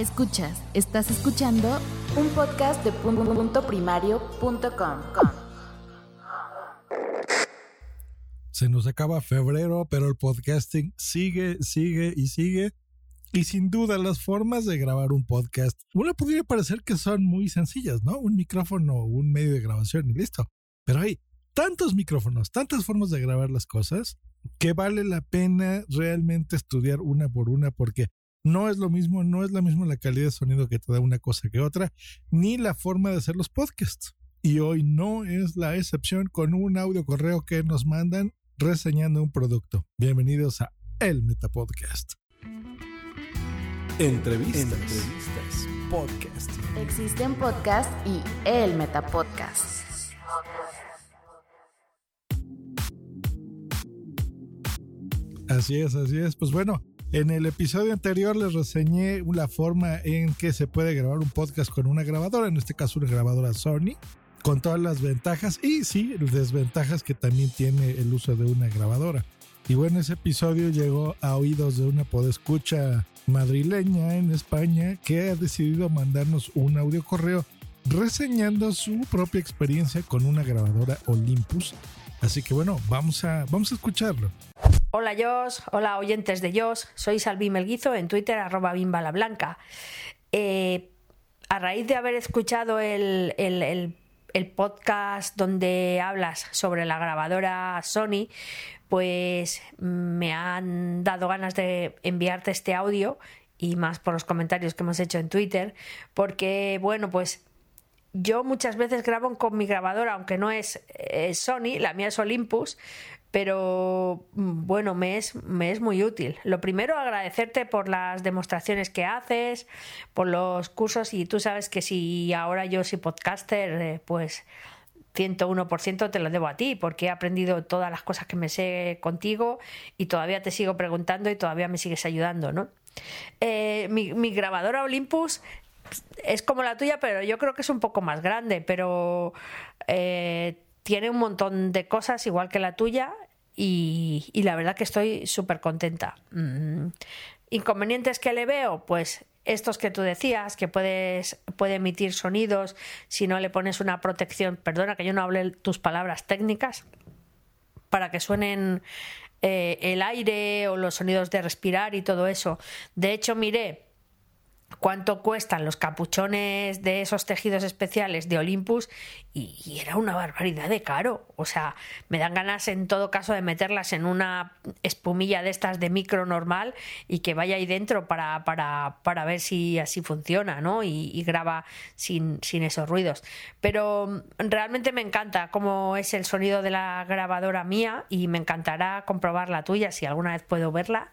Escuchas, estás escuchando un podcast de punto primario.com. Se nos acaba febrero, pero el podcasting sigue, sigue y sigue. Y sin duda las formas de grabar un podcast, uno podría parecer que son muy sencillas, ¿no? Un micrófono, un medio de grabación y listo. Pero hay tantos micrófonos, tantas formas de grabar las cosas, que vale la pena realmente estudiar una por una porque no es lo mismo, no es la misma la calidad de sonido que te da una cosa que otra, ni la forma de hacer los podcasts. Y hoy no es la excepción con un audio correo que nos mandan reseñando un producto. Bienvenidos a El Metapodcast. Entrevistas. Entrevistas. Podcast. Existen podcast y el Metapodcast. Así es, así es. Pues bueno, en el episodio anterior les reseñé la forma en que se puede grabar un podcast con una grabadora, en este caso una grabadora Sony, con todas las ventajas y sí, desventajas que también tiene el uso de una grabadora. Y bueno, ese episodio llegó a oídos de una podescucha madrileña en España que ha decidido mandarnos un audio correo reseñando su propia experiencia con una grabadora Olympus. Así que bueno, vamos a, vamos a escucharlo. Hola Jos, hola oyentes de Jos, soy Salvi Melguizo en Twitter arroba bimbalablanca. Eh, a raíz de haber escuchado el, podcast donde hablas sobre la grabadora Sony, pues me han dado ganas de enviarte este audio y más por los comentarios que hemos hecho en Twitter, porque bueno, pues yo muchas veces grabo con mi grabadora, aunque no es eh, Sony, la mía es Olympus, pero mm, bueno, me es, me es muy útil. Lo primero, agradecerte por las demostraciones que haces, por los cursos y tú sabes que si ahora yo soy podcaster, eh, pues 101% te lo debo a ti, porque he aprendido todas las cosas que me sé contigo y todavía te sigo preguntando y todavía me sigues ayudando, ¿no? Eh, mi, grabadora Olympus es como la tuya, pero yo creo que es un poco más grande, pero eh, tiene un montón de cosas igual que la tuya y, la verdad que estoy súper contenta. Mm. ¿Inconvenientes que le veo? Pues estos que tú decías, que puedes, puede emitir sonidos si no le pones una protección, perdona que yo no hable tus palabras técnicas, para que suenen eh, el aire o los sonidos de respirar y todo eso. De hecho, miré cuánto cuestan los capuchones de esos tejidos especiales de Olympus y, era una barbaridad de caro. O sea, me dan ganas en todo caso de meterlas en una espumilla de estas de micro normal y que vaya ahí dentro para, para, para ver si así funciona, ¿no? Y, y graba sin, sin esos ruidos. Pero mm, realmente me encanta cómo es el sonido de la grabadora mía y me encantará comprobar la tuya si alguna vez puedo verla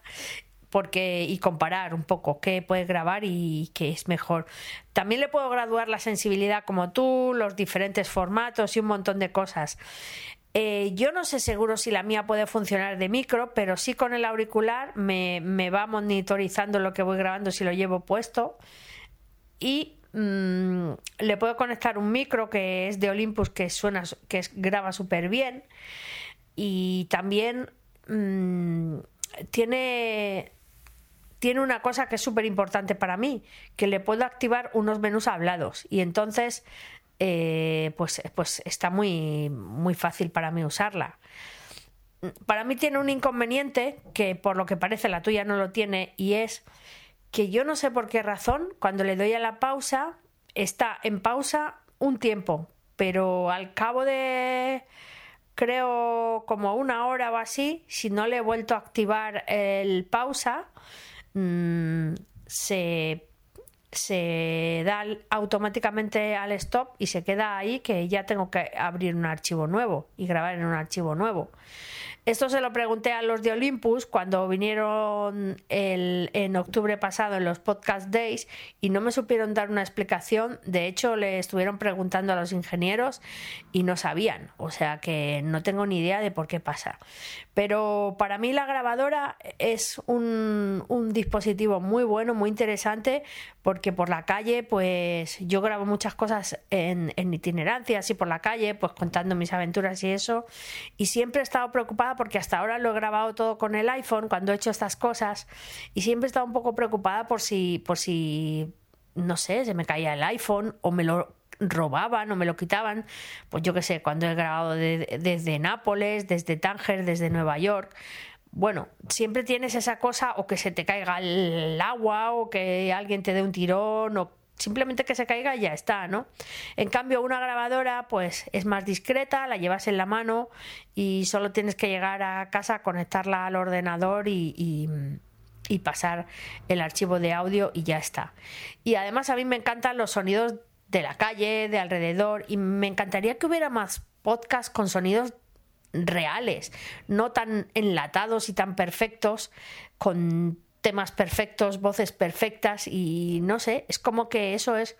porque y comparar un poco qué puedes grabar y qué es mejor. También le puedo graduar la sensibilidad como tú, los diferentes formatos y un montón de cosas. Eh, yo no sé seguro si la mía puede funcionar de micro, pero sí con el auricular me, va monitorizando lo que voy grabando si lo llevo puesto. Y mm, le puedo conectar un micro que es de Olympus que suena, que graba súper bien. Y también mm, tiene tiene una cosa que es súper importante para mí, que le puedo activar unos menús hablados y entonces eh, pues, pues está muy, muy fácil para mí usarla. Para mí tiene un inconveniente que por lo que parece la tuya no lo tiene y es que yo no sé por qué razón, cuando le doy a la pausa, está en pausa un tiempo, pero al cabo de creo como una hora o así, si no le he vuelto a activar el pausa, mm, se, se da automáticamente al stop y se queda ahí que ya tengo que abrir un archivo nuevo y grabar en un archivo nuevo. Esto se lo pregunté a los de Olympus cuando vinieron en octubre pasado en los Podcast Days y no me supieron dar una explicación. De hecho, le estuvieron preguntando a los ingenieros y no sabían. O sea que no tengo ni idea de por qué pasa. Pero para mí la grabadora es un, dispositivo muy bueno, muy interesante, porque por la calle, pues yo grabo muchas cosas en, en itinerancias y por la calle, pues contando mis aventuras y eso. Y siempre he estado preocupada porque hasta ahora lo he grabado todo con el iPhone cuando he hecho estas cosas y siempre he estado un poco preocupada por si, por si, no sé, se me caía el iPhone o me lo robaban o me lo quitaban, pues yo qué sé, cuando he grabado desde Nápoles, desde Tánger, desde Nueva York. Bueno, siempre tienes esa cosa o que se te caiga el agua o que alguien te dé un tirón o simplemente que se caiga y ya está, ¿no? En cambio, una grabadora, pues es más discreta, la llevas en la mano y solo tienes que llegar a casa, conectarla al ordenador y, y, pasar el archivo de audio y ya está. Y además a mí me encantan los sonidos de la calle, de alrededor, y me encantaría que hubiera más podcasts con sonidos reales, no tan enlatados y tan perfectos, con temas perfectos, voces perfectas y no sé, es como que eso es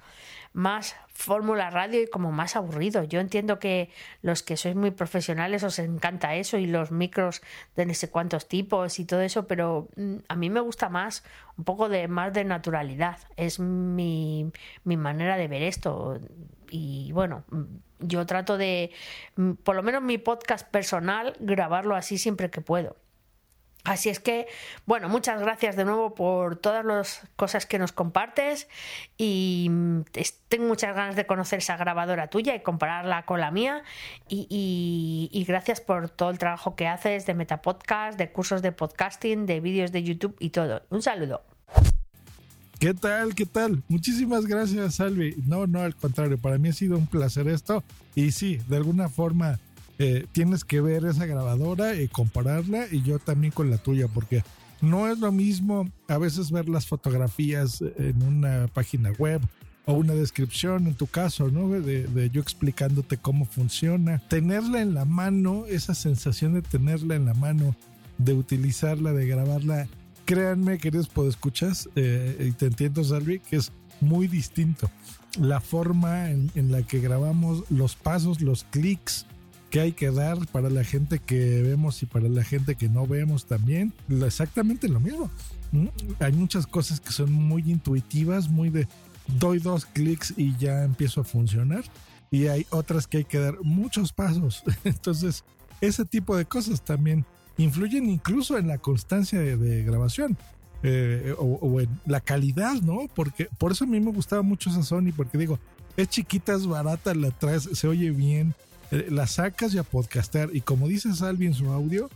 más fórmula radio y como más aburrido. Yo entiendo que los que sois muy profesionales os encanta eso y los micros de no sé cuántos tipos y todo eso, pero mm, a mí me gusta más un poco de más de naturalidad. Es mi, mi manera de ver esto. Y bueno, mm, yo trato de, mm, por lo menos mi podcast personal, grabarlo así siempre que puedo. Así es que, bueno, muchas gracias de nuevo por todas las cosas que nos compartes y mm, tengo muchas ganas de conocer esa grabadora tuya y compararla con la mía y, gracias por todo el trabajo que haces de Metapodcast, de cursos de podcasting, de vídeos de YouTube y todo. Un saludo. ¿Qué tal? ¿Qué tal? Muchísimas gracias, Salvi. No, no, al contrario, para mí ha sido un placer esto y sí, de alguna forma eh, tienes que ver esa grabadora y compararla y yo también con la tuya, porque no es lo mismo a veces ver las fotografías en una página web o una descripción en tu caso, ¿no? De, yo explicándote cómo funciona. Tenerla en la mano, esa sensación de tenerla en la mano, de utilizarla, de grabarla, créanme, queridos podescuchas, eh, y te entiendo, Salvi, que es muy distinto. La forma en, en la que grabamos los pasos, los clics, que hay que dar para la gente que vemos y para la gente que no vemos también. Exactamente lo mismo. Hay muchas cosas que son muy intuitivas, muy de doy dos clics y ya empiezo a funcionar. Y hay otras que hay que dar muchos pasos. Entonces, ese tipo de cosas también influyen incluso en la constancia de, grabación. Eh, o, o, en la calidad, ¿no? Porque por eso a mí me gustaba mucho esa Sony, porque digo, es chiquita, es barata, la traes, se oye bien, la sacas y a podcastear. Y como dice Salvi en su audio,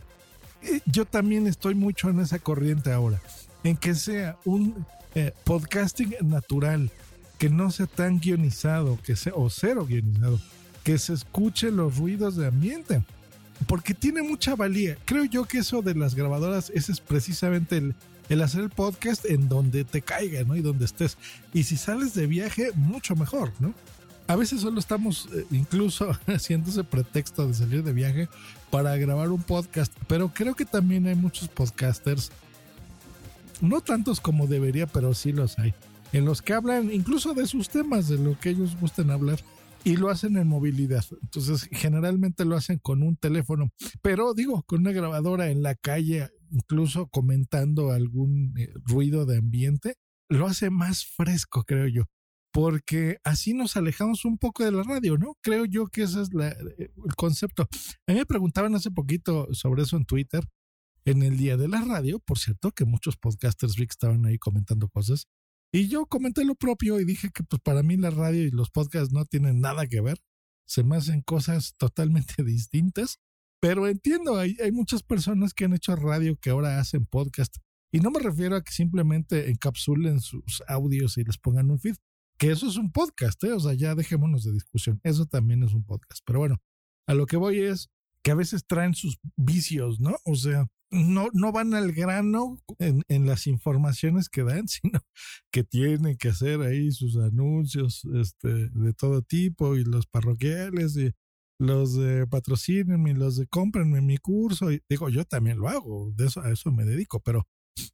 eh, yo también estoy mucho en esa corriente ahora. En que sea un eh, podcasting natural, que no sea tan guionizado, que sea, o cero guionizado, que se escuche los ruidos de ambiente. Porque tiene mucha valía. Creo yo que eso de las grabadoras, ese es precisamente el, el hacer el podcast en donde te caiga, ¿no? Y donde estés. Y si sales de viaje, mucho mejor, ¿no? A veces solo estamos eh, incluso haciendo ese pretexto de salir de viaje para grabar un podcast, pero creo que también hay muchos podcasters, no tantos como debería, pero sí los hay, en los que hablan incluso de sus temas, de lo que ellos gusten hablar. Y lo hacen en movilidad. Entonces, generalmente lo hacen con un teléfono. Pero digo, con una grabadora en la calle, incluso comentando algún eh, ruido de ambiente, lo hace más fresco, creo yo porque así nos alejamos un poco de la radio, ¿no? Creo yo que ese es eh, el concepto. A mí me preguntaban hace poquito sobre eso en Twitter, en el día de la radio, por cierto, que muchos podcasters Rick estaban ahí comentando cosas. Y yo comenté lo propio y dije que pues para mí la radio y los podcasts no tienen nada que ver. Se me hacen cosas totalmente distintas. Pero entiendo, hay, hay muchas personas que han hecho radio que ahora hacen podcast Y no me refiero a que simplemente encapsulen sus audios y les pongan un feed, que eso es un podcast, ¿eh? o sea, ya dejémonos de discusión, eso también es un podcast. Pero bueno, a lo que voy es que a veces traen sus vicios, ¿no? O sea, no, no van al grano en, en, las informaciones que dan, sino que tienen que hacer ahí sus anuncios este, de todo tipo y los parroquiales y los de patrocínenme, los de cómprenme mi curso. Digo, yo también lo hago, de eso, a eso me dedico, pero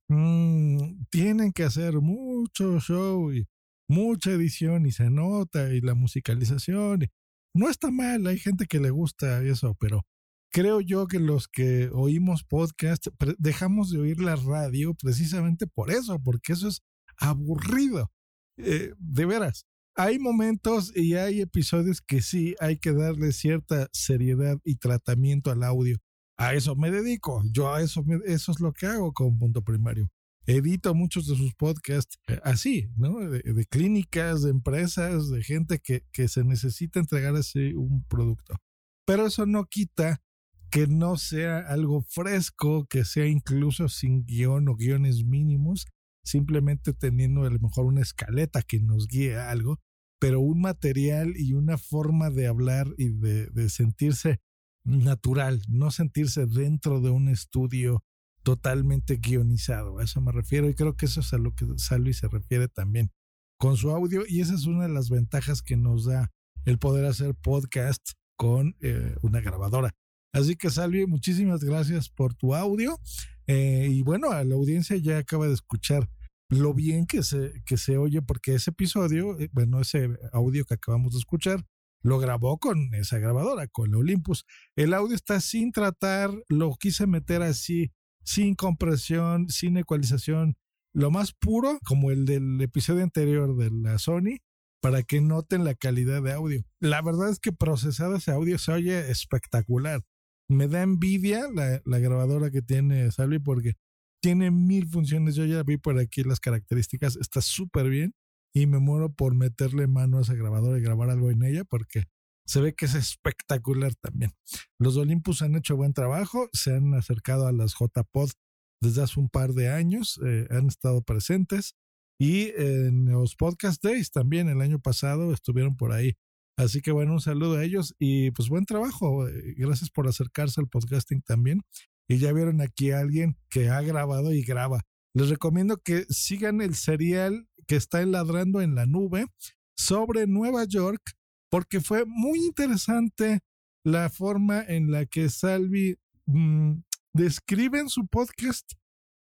Mm, tienen que hacer mucho show y mucha edición y se nota y la musicalización. no está mal, hay gente que le gusta eso, pero creo yo que los que oímos podcast dejamos de oír la radio precisamente por eso, porque eso es aburrido. Eh, de veras, hay momentos y hay episodios que sí hay que darle cierta seriedad y tratamiento al audio a eso me dedico. Yo a eso, eso es lo que hago con Punto Primario. Edito muchos de sus podcasts eh, así, ¿no? De, clínicas, de empresas, de gente que, que se necesita entregar así un producto. Pero eso no quita que no sea algo fresco, que sea incluso sin guion o guiones mínimos, simplemente teniendo a lo mejor una escaleta que nos guíe a algo, pero un material y una forma de hablar y de, de sentirse natural, no sentirse dentro de un estudio totalmente guionizado. A eso me refiero y creo que eso es a lo que Salvi se refiere también con su audio y esa es una de las ventajas que nos da el poder hacer podcast con eh, una grabadora. Así que Salvi, muchísimas gracias por tu audio eh, y bueno, a la audiencia ya acaba de escuchar lo bien que se, que se oye porque ese episodio, eh, bueno, ese audio que acabamos de escuchar lo grabó con esa grabadora, con la Olympus. El audio está sin tratar, lo quise meter así, sin compresión, sin ecualización, lo más puro, como el del episodio anterior de la Sony, para que noten la calidad de audio. La verdad es que procesado ese audio se oye espectacular. Me da envidia la, grabadora que tiene Salvi porque tiene mil funciones. Yo ya vi por aquí las características, está súper bien y me muero por meterle mano a esa grabadora y grabar algo en ella porque se ve que es espectacular también. Los Olympus han hecho buen trabajo, se han acercado a las JPod desde hace un par de años, eh, han estado presentes y en los Podcast Days también el año pasado estuvieron por ahí. Así que bueno, un saludo a ellos y pues buen trabajo. Eh, gracias por acercarse al podcasting también. Y ya vieron aquí a alguien que ha grabado y graba. Les recomiendo que sigan el serial que está enladrando en la nube sobre Nueva York, porque fue muy interesante la forma en la que Salvi mm, describe en su podcast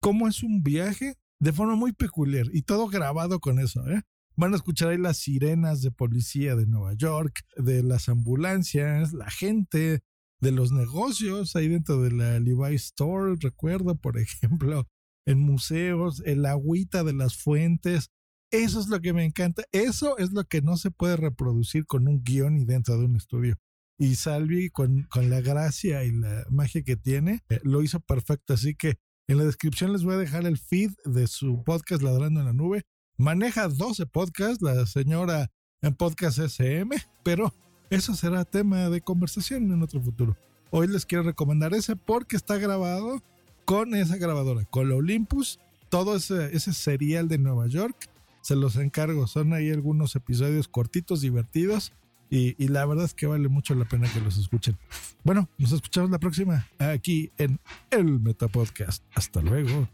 cómo es un viaje de forma muy peculiar y todo grabado con eso. ¿eh? Van a escuchar ahí las sirenas de policía de Nueva York, de las ambulancias, la gente, de los negocios ahí dentro de la Levi Store, recuerdo, por ejemplo, en museos, el agüita de las fuentes, eso es lo que me encanta. Eso es lo que no se puede reproducir con un guion y dentro de un estudio. Y Salvi, con, con la gracia y la magia que tiene, eh, lo hizo perfecto. Así que en la descripción les voy a dejar el feed de su podcast Ladrando en la Nube. Maneja 12 podcasts, la señora en Podcast SM, pero eso será tema de conversación en otro futuro. Hoy les quiero recomendar ese porque está grabado con esa grabadora, con la Olympus, todo ese, ese serial de Nueva York se los encargo. Son ahí algunos episodios cortitos, divertidos. Y, la verdad es que vale mucho la pena que los escuchen. Bueno, nos escuchamos la próxima aquí en el Meta Podcast. Hasta luego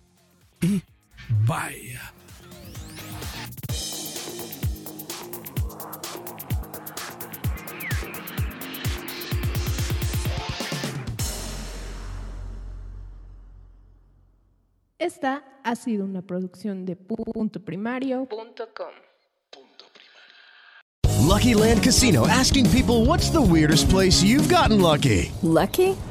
y bye. Esta ha sido una producción de puntoprimario.com. Lucky Land Casino asking people what's the weirdest place you've gotten lucky? Lucky?